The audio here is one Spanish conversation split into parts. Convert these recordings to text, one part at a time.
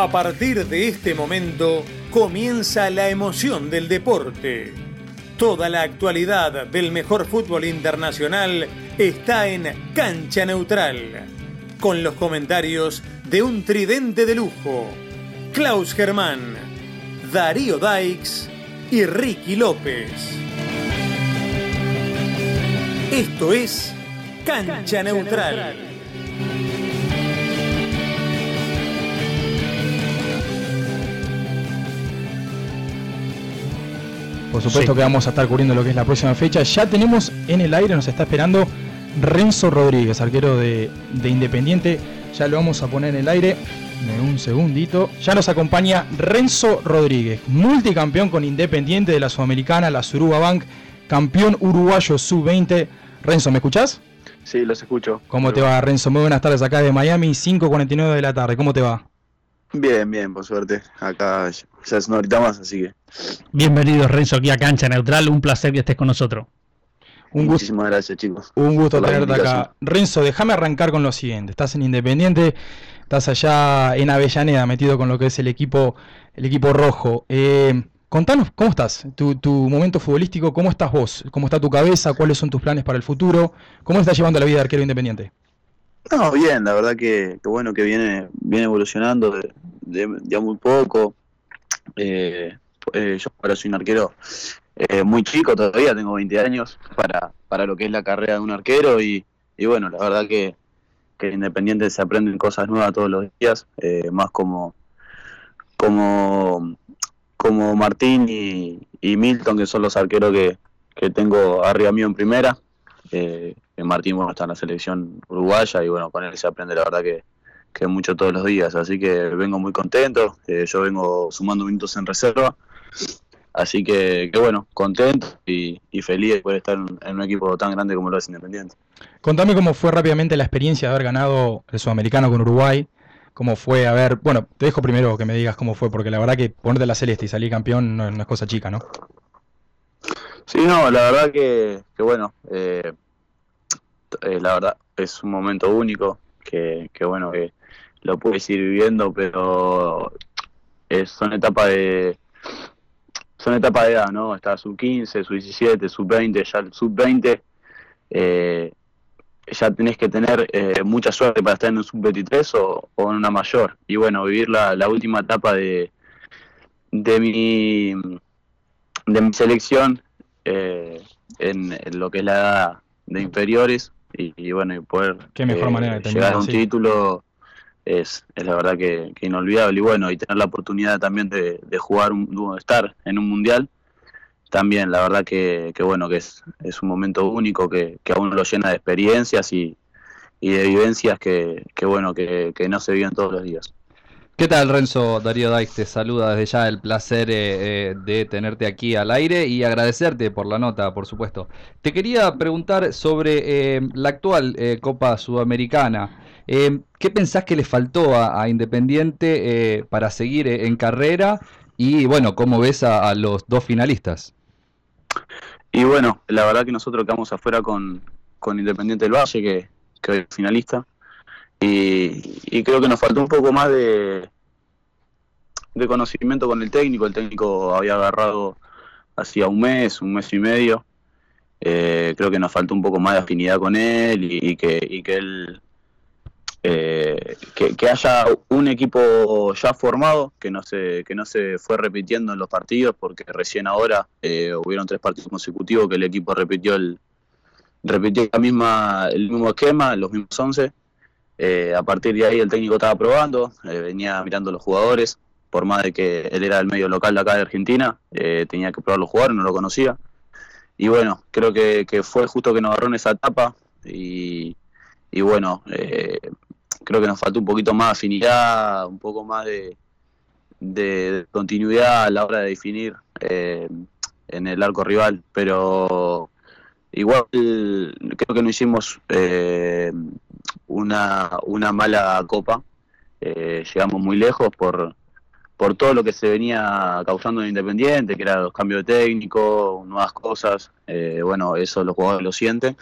A partir de este momento comienza la emoción del deporte. Toda la actualidad del mejor fútbol internacional está en Cancha Neutral, con los comentarios de un tridente de lujo, Klaus Germán, Darío Daix y Ricky López. Esto es Cancha, Neutral. Por supuesto que vamos a estar cubriendo lo que es la próxima fecha. Ya tenemos en el aire, nos está esperando Renzo Rodríguez, arquero de, Independiente. Ya lo vamos a poner en el aire. En un segundito. Ya nos acompaña Renzo Rodríguez, multicampeón con Independiente de la Sudamericana, la Suruba Bank, campeón uruguayo sub-20. Renzo, ¿me escuchás? Sí, los escucho. ¿Cómo te va, Renzo? Muy buenas tardes acá de Miami, 5.49 de la tarde. ¿Cómo te va? Bien, bien, por suerte. Acá ya es una horita más, así que. Bienvenido, Renzo, aquí a Cancha Neutral. Un placer que estés con nosotros. Un Muchísimas gracias, chicos. Un gusto tenerte acá. Renzo, déjame arrancar con lo siguiente. Estás en Independiente, estás allá en Avellaneda, metido con lo que es el equipo, el equipo rojo. Eh, contanos, ¿cómo estás? Tu, momento futbolístico, ¿cómo estás vos? ¿Cómo está tu cabeza? ¿Cuáles son tus planes para el futuro? ¿Cómo estás llevando la vida de arquero independiente? No, bien, la verdad que, bueno que viene, viene evolucionando de, muy poco. Eh, eh, yo ahora soy un arquero eh, muy chico todavía, tengo 20 años para, para lo que es la carrera de un arquero y, bueno, la verdad que, que Independiente se aprenden cosas nuevas todos los días, más como, como, como Martín y, Milton, que son los arqueros que, que tengo arriba mío en primera. Martín bueno, está en la selección uruguaya y bueno, con él se aprende la verdad que, que mucho todos los días, así que vengo muy contento, eh, yo vengo sumando minutos en reserva, así que, bueno, contento y, feliz de poder estar en, un equipo tan grande como lo es Independiente. Contame cómo fue rápidamente la experiencia de haber ganado el Sudamericano con Uruguay, cómo fue, a ver, bueno, te dejo primero que me digas cómo fue, porque la verdad que ponerte la celeste y salir campeón no, es cosa chica, ¿no? Sí, no, la verdad que, que bueno, eh, eh, la verdad es un momento único, que, bueno, que lo puedes ir viviendo, pero es, son etapas de son etapas de edad, ¿no? Está sub 15, sub 17, sub 20, ya el sub 20 eh, ya tenés que tener eh, mucha suerte para estar en un sub 23 o, en una mayor. Y bueno, vivir la, la última etapa de, de mi de mi selección eh, en, lo que es la edad de inferiores y, bueno, y poder Qué mejor manera de llegar a un título es, es la verdad que, inolvidable. Y bueno, y tener la oportunidad también de, jugar, un, estar en un mundial, también la verdad que, bueno, que es, es un momento único que, que a uno lo llena de experiencias y, y de vivencias que, que bueno, que, que no se viven todos los días. ¿Qué tal Renzo? Darío Daix te saluda desde ya, el placer eh, eh, de tenerte aquí al aire y agradecerte por la nota, por supuesto. Te quería preguntar sobre eh, la actual Copa Sudamericana. ¿Qué pensás que le faltó a, Independiente para seguir en carrera? Y bueno, ¿cómo ves a, los dos finalistas? Y bueno, la verdad que nosotros quedamos afuera con, Independiente del Valle, que, que es finalista. Y, creo que nos faltó un poco más de, conocimiento con el técnico. El técnico había agarrado hacía un mes, un mes y medio. Eh, creo que nos faltó un poco más de afinidad con él y, que, y que él eh, que, haya un equipo ya formado, que no se, que no se fue repitiendo en los partidos, porque recién ahora eh, hubieron tres partidos consecutivos que el equipo repitió el repitió la misma, el mismo esquema, los mismos once. Eh, a partir de ahí el técnico estaba probando, eh, venía mirando los jugadores, por más de que él era el medio local de acá de Argentina, eh, tenía que probar los jugadores, no lo conocía. Y bueno, creo que, fue justo que nos agarró en esa etapa y, bueno, creo que nos faltó un poquito más de afinidad, un poco más de, de continuidad a la hora de definir en el arco rival, pero igual creo que no hicimos una, una mala copa. Eh, llegamos muy lejos por, por todo lo que se venía causando en Independiente, que eran los cambios de técnico, nuevas cosas. Eh, bueno, eso los jugadores lo sienten.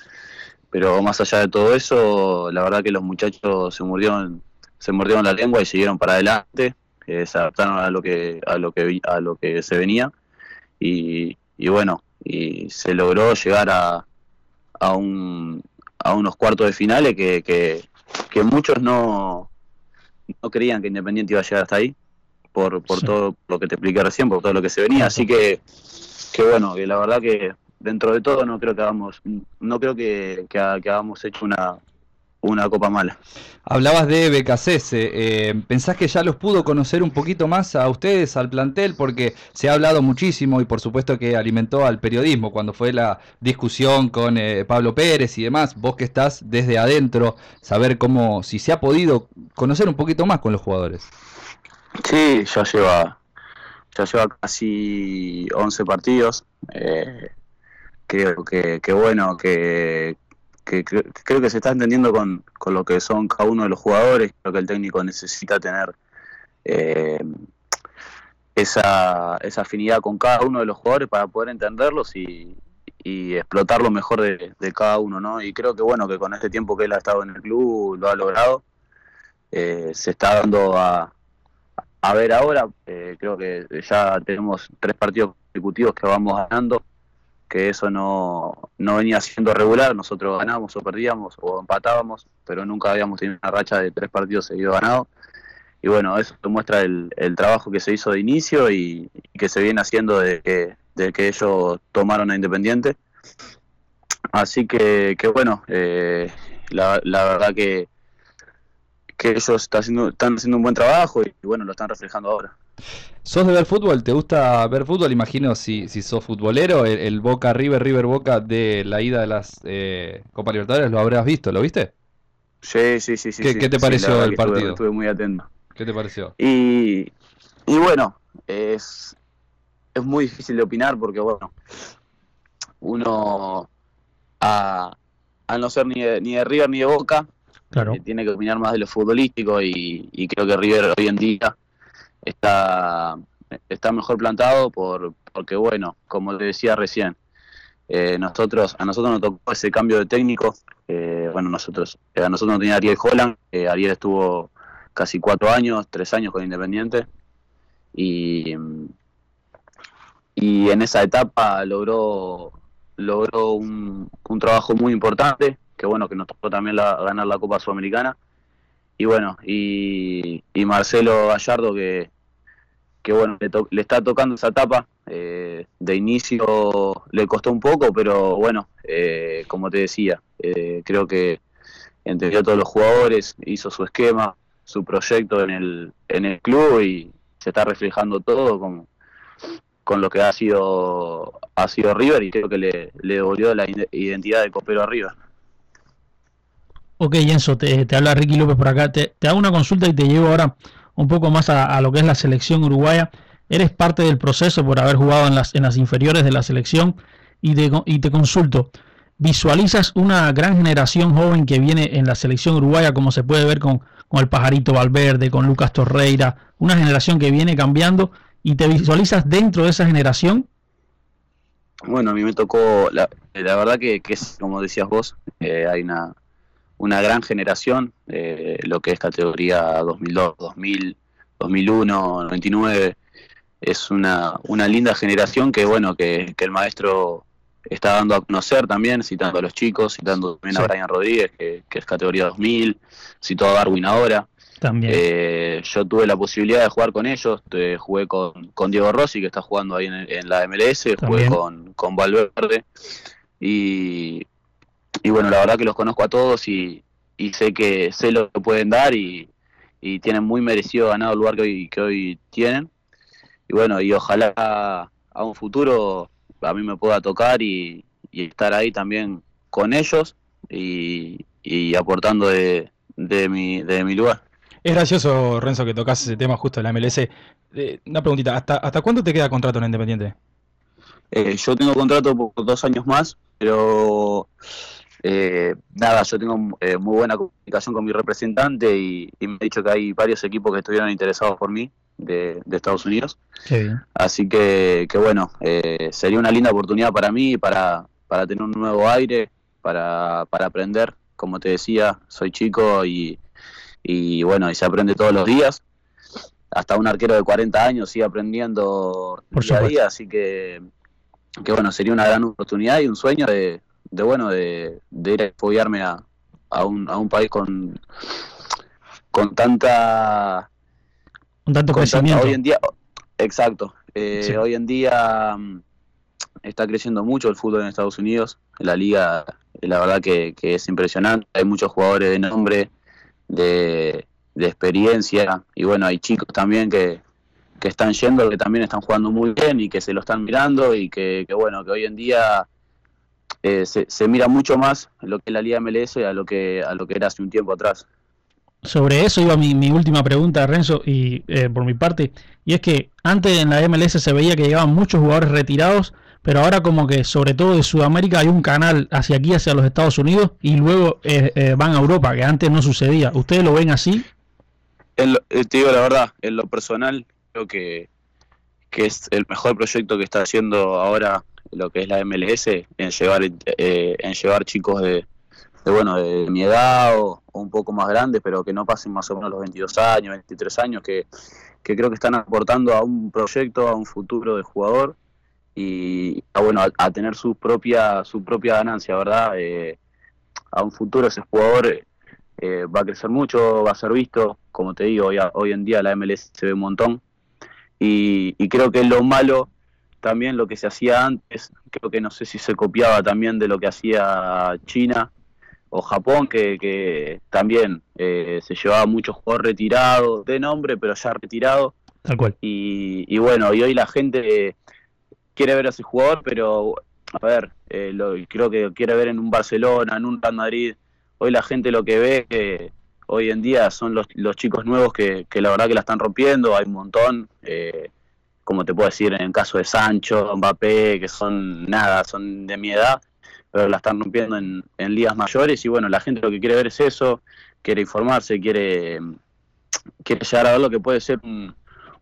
Pero más allá de todo eso, la verdad que los muchachos se mordieron, se mordieron la lengua y siguieron para adelante. eh, se adaptaron a lo que a lo que a lo que se venía y, bueno y se logró llegar a, a, un, a unos cuartos de finales que, que, muchos no, no creían que Independiente iba a llegar hasta ahí por, por todo lo que te expliqué recién, por todo lo que se venía. Así que, que bueno, que la verdad que dentro de todo no creo que hagamos, no creo que, que, que hagamos hecho una, una copa mala. Hablabas de BKC, eh, ¿pensás que ya los pudo conocer un poquito más a ustedes, al plantel? Porque se ha hablado muchísimo y por supuesto que alimentó al periodismo cuando fue la discusión con eh, Pablo Pérez y demás. Vos que estás desde adentro, saber cómo, si se ha podido conocer un poquito más con los jugadores. Sí, ya lleva, ya lleva casi 11 partidos. Eh, creo que, que bueno, que, que creo que se está entendiendo con, lo que son cada uno de los jugadores, creo que el técnico necesita tener eh, esa, esa afinidad con cada uno de los jugadores para poder entenderlos y, explotar lo mejor de, cada uno, ¿no? Y creo que bueno, que con este tiempo que él ha estado en el club lo ha logrado, eh, se está dando a, a ver ahora, eh, creo que ya tenemos tres partidos consecutivos que vamos ganando, que eso no, no venía siendo regular, nosotros ganábamos o perdíamos o empatábamos, pero nunca habíamos tenido una racha de tres partidos seguidos ganados. Y bueno, eso muestra el, el trabajo que se hizo de inicio y, que se viene haciendo desde que, de que ellos tomaron a Independiente. Así que, que bueno, eh, la, la verdad que, que ellos están haciendo, están haciendo un buen trabajo y bueno, lo están reflejando ahora. ¿Sos de ver fútbol? ¿Te gusta ver fútbol? Imagino si, si sos futbolero, el, Boca River, River Boca de la ida de las eh, Copa Libertadores lo habrás visto, ¿lo viste? Sí, sí, sí. sí ¿Qué, te pareció el partido? Estuve, muy atento. ¿Qué te pareció? Y, y bueno, es, es muy difícil de opinar porque, bueno, uno a, no ser ni de, ni de River ni de Boca, claro. Eh, tiene que opinar más de lo futbolístico y, y creo que River hoy en día está, está mejor plantado por, porque, bueno, como te decía recién, eh, nosotros a nosotros nos tocó ese cambio de técnico. Eh, bueno, nosotros eh, a nosotros no tenía Ariel Holland. Ariel estuvo casi cuatro años, tres años con Independiente. Y, y en esa etapa logró logró un, un trabajo muy importante, que bueno, que nos tocó también la, ganar la Copa Sudamericana y bueno, y, Marcelo Gallardo que, que bueno, le, está tocando esa etapa. Eh, de inicio le costó un poco, pero bueno, eh, como te decía, eh, creo que entendió a todos los jugadores, hizo su esquema, su proyecto en el, en el club y se está reflejando todo con, con lo que ha sido ha sido River y creo que le, le devolvió la identidad de copero a River. Ok, Enzo, te, habla Ricky López por acá. Te, hago una consulta y te llevo ahora un poco más a, lo que es la selección uruguaya. Eres parte del proceso por haber jugado en las, en las inferiores de la selección y, y te consulto. ¿Visualizas una gran generación joven que viene en la selección uruguaya, como se puede ver con, el Pajarito Valverde, con Lucas Torreira? Una generación que viene cambiando y te visualizas dentro de esa generación? Bueno, a mí me tocó, la, la verdad que, que es, como decías vos, eh, hay una, una gran generación, eh, lo que es categoría 2002, 2000, 2001, 99, es una, una linda generación que bueno, que, el maestro está dando a conocer también, citando a los chicos, citando también a Brian Rodríguez, que, es categoría 2000, citó a Darwin ahora. También. Eh, yo tuve la posibilidad de jugar con ellos, jugué con, con, Diego Rossi, que está jugando ahí en, la MLS, jugué con, con Valverde, y y bueno, la verdad que los conozco a todos y, sé que sé lo que pueden dar y, tienen muy merecido ganado el lugar que hoy, que hoy tienen. Y bueno, y ojalá a un futuro a mí me pueda tocar y, estar ahí también con ellos y, aportando de, de, mi, de mi lugar. Es gracioso, Renzo, que tocas ese tema justo en la MLS. Eh, una preguntita, ¿hasta, ¿hasta cuándo te queda contrato en Independiente? Eh, yo tengo contrato por dos años más, pero eh, nada, yo tengo eh, muy buena comunicación con mi representante y, me ha dicho que hay varios equipos que estuvieron interesados por mí de, Estados Unidos. Así que, que bueno, eh, sería una linda oportunidad para mí, para, para tener un nuevo aire, para, para aprender. Como te decía, soy chico y, y bueno, y se aprende todos los días. hasta un arquero de 40 años sigue aprendiendo Por día a día, así que, que bueno, sería una gran oportunidad y un sueño de, de bueno, de, de ir a apoyarme a, a, un, a un país con, con tanta Un tanto con tanta- hoy en día, exacto. eh, Sí. Hoy en día mm, está creciendo mucho el fútbol en Estados Unidos. La liga, eh, la verdad que, que es impresionante. Hay muchos jugadores de nombre, de, de experiencia. Y bueno, hay chicos también que, que están yendo, que también están jugando muy bien y que se lo están mirando. Y que, que bueno, que hoy en día eh, se, se mira mucho más lo que es la liga MLS a lo que, a lo que era hace un tiempo atrás. Sobre eso iba mi, mi última pregunta, Renzo, y eh, por mi parte, y es que antes en la MLS se veía que llegaban muchos jugadores retirados, pero ahora como que sobre todo de Sudamérica hay un canal hacia aquí, hacia los Estados Unidos, y luego eh, eh, van a Europa, que antes no sucedía. ¿Ustedes lo ven así? En lo- eh, te digo la verdad, en lo personal, creo que, que es el mejor proyecto que está haciendo ahora lo que es la MLS, en llevar, eh, en llevar chicos de, de, bueno, de mi edad o, un poco más grandes, pero que no pasen más o menos los 22 años, 23 años, que, que creo que están aportando a un proyecto, a un futuro de jugador y a, bueno, a, tener su propia, su propia ganancia, ¿verdad? Eh, a un futuro ese jugador eh, va a crecer mucho, va a ser visto, como te digo, hoy, hoy en día la MLS se ve un montón. Y, y creo que lo malo también lo que se hacía antes, creo que no sé si se copiaba también de lo que hacía China o Japón, que, que también eh, se llevaba muchos jugadores retirados, de nombre, pero ya retirados. Tal cual. Y, y bueno, y hoy la gente quiere ver a ese jugador, pero a ver, eh, lo, creo que quiere ver en un Barcelona, en un Real Madrid. Hoy la gente lo que ve que hoy en día son los, los chicos nuevos que, que la verdad que la están rompiendo, hay un montón. eh, como te puedo decir, en el caso de Sancho, Mbappé, que son nada, son de mi edad, pero la están rompiendo en, en ligas mayores. Y bueno, la gente lo que quiere ver es eso, quiere informarse, quiere, quiere llegar a ver lo que puede ser un,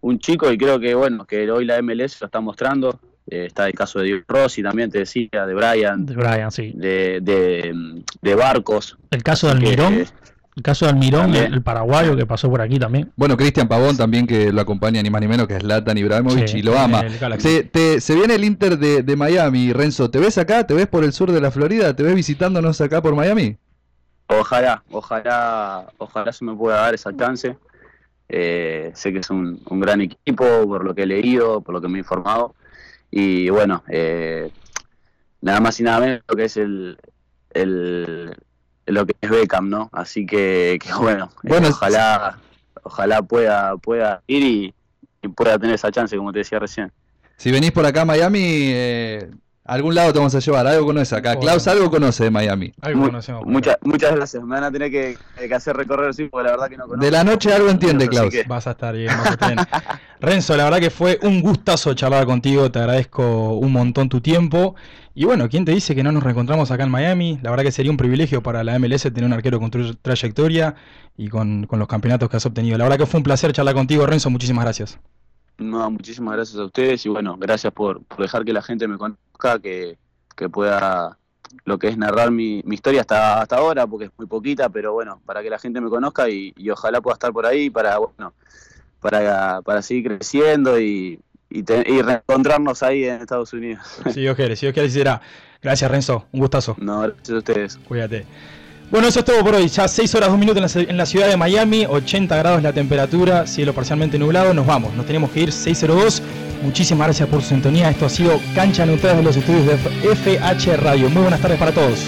un chico y creo que bueno, que hoy la MLS lo está mostrando. Eh, está el caso de Diego Rossi también, te decía, de Brian, De Brian, sí. de, de, de Barcos. El caso de que- Almirón, el caso de Almirón, el, el paraguayo que pasó por aquí también. Bueno, Cristian Pavón también que lo acompaña ni más ni menos que es Latan Ibrahimovic Sí, y lo ama. Se, te- se viene el Inter de, de Miami, Renzo. ¿Te ves acá? ¿Te ves por el sur de la Florida? ¿Te ves visitándonos acá por Miami? Ojalá, ojalá, ojalá se me pueda dar esa chance. Eh, sé que es un, un gran equipo, por lo que he leído, por lo que me he informado. Y bueno, eh, nada más y nada menos lo que es el, el lo que es Beckham, ¿no? Así que, que bueno, eh, Bueno, ojalá, ojalá pueda, pueda ir y, y pueda tener esa chance, como te decía recién. Si venís por acá a Miami, eh, a algún lado te vamos a llevar. Algo conoce acá. Bueno. Klaus algo conoce de Miami. Algo Mu- conocemos. muchas, muchas gracias. Me van a tener que, que hacer recorrer, sí, porque la verdad que no conozco. De la noche algo entiende, Klaus. que- Vas a estar bien, vas a estar bien. Renzo, la verdad que fue un gustazo charlar contigo, te agradezco un montón tu tiempo. Y bueno, ¿quién te dice que no nos reencontramos acá en Miami? La verdad que sería un privilegio para la MLS tener un arquero con tu trayectoria y con, con los campeonatos que has obtenido. La verdad que fue un placer charlar contigo, Renzo, muchísimas gracias. No, muchísimas gracias a ustedes y bueno, gracias por, por dejar que la gente me conozca, que, que pueda lo que es narrar mi, mi historia hasta, hasta ahora, porque es muy poquita, pero bueno, para que la gente me conozca y, y ojalá pueda estar por ahí para, bueno, para, para seguir creciendo y, y, te- y reencontrarnos ahí en Estados Unidos. Si Dios quiere, si Dios quiere, será. Gracias, Renzo, un gustazo. No, gracias a ustedes. Cuídate. Bueno, eso es todo por hoy. Ya 6 horas 2 minutos en la, ci- en la ciudad de Miami, 80 grados la temperatura, cielo parcialmente nublado. Nos vamos, nos tenemos que ir 602. Muchísimas gracias por su sintonía. Esto ha sido Cancha Neutral de los estudios de FH Radio. Muy buenas tardes para todos.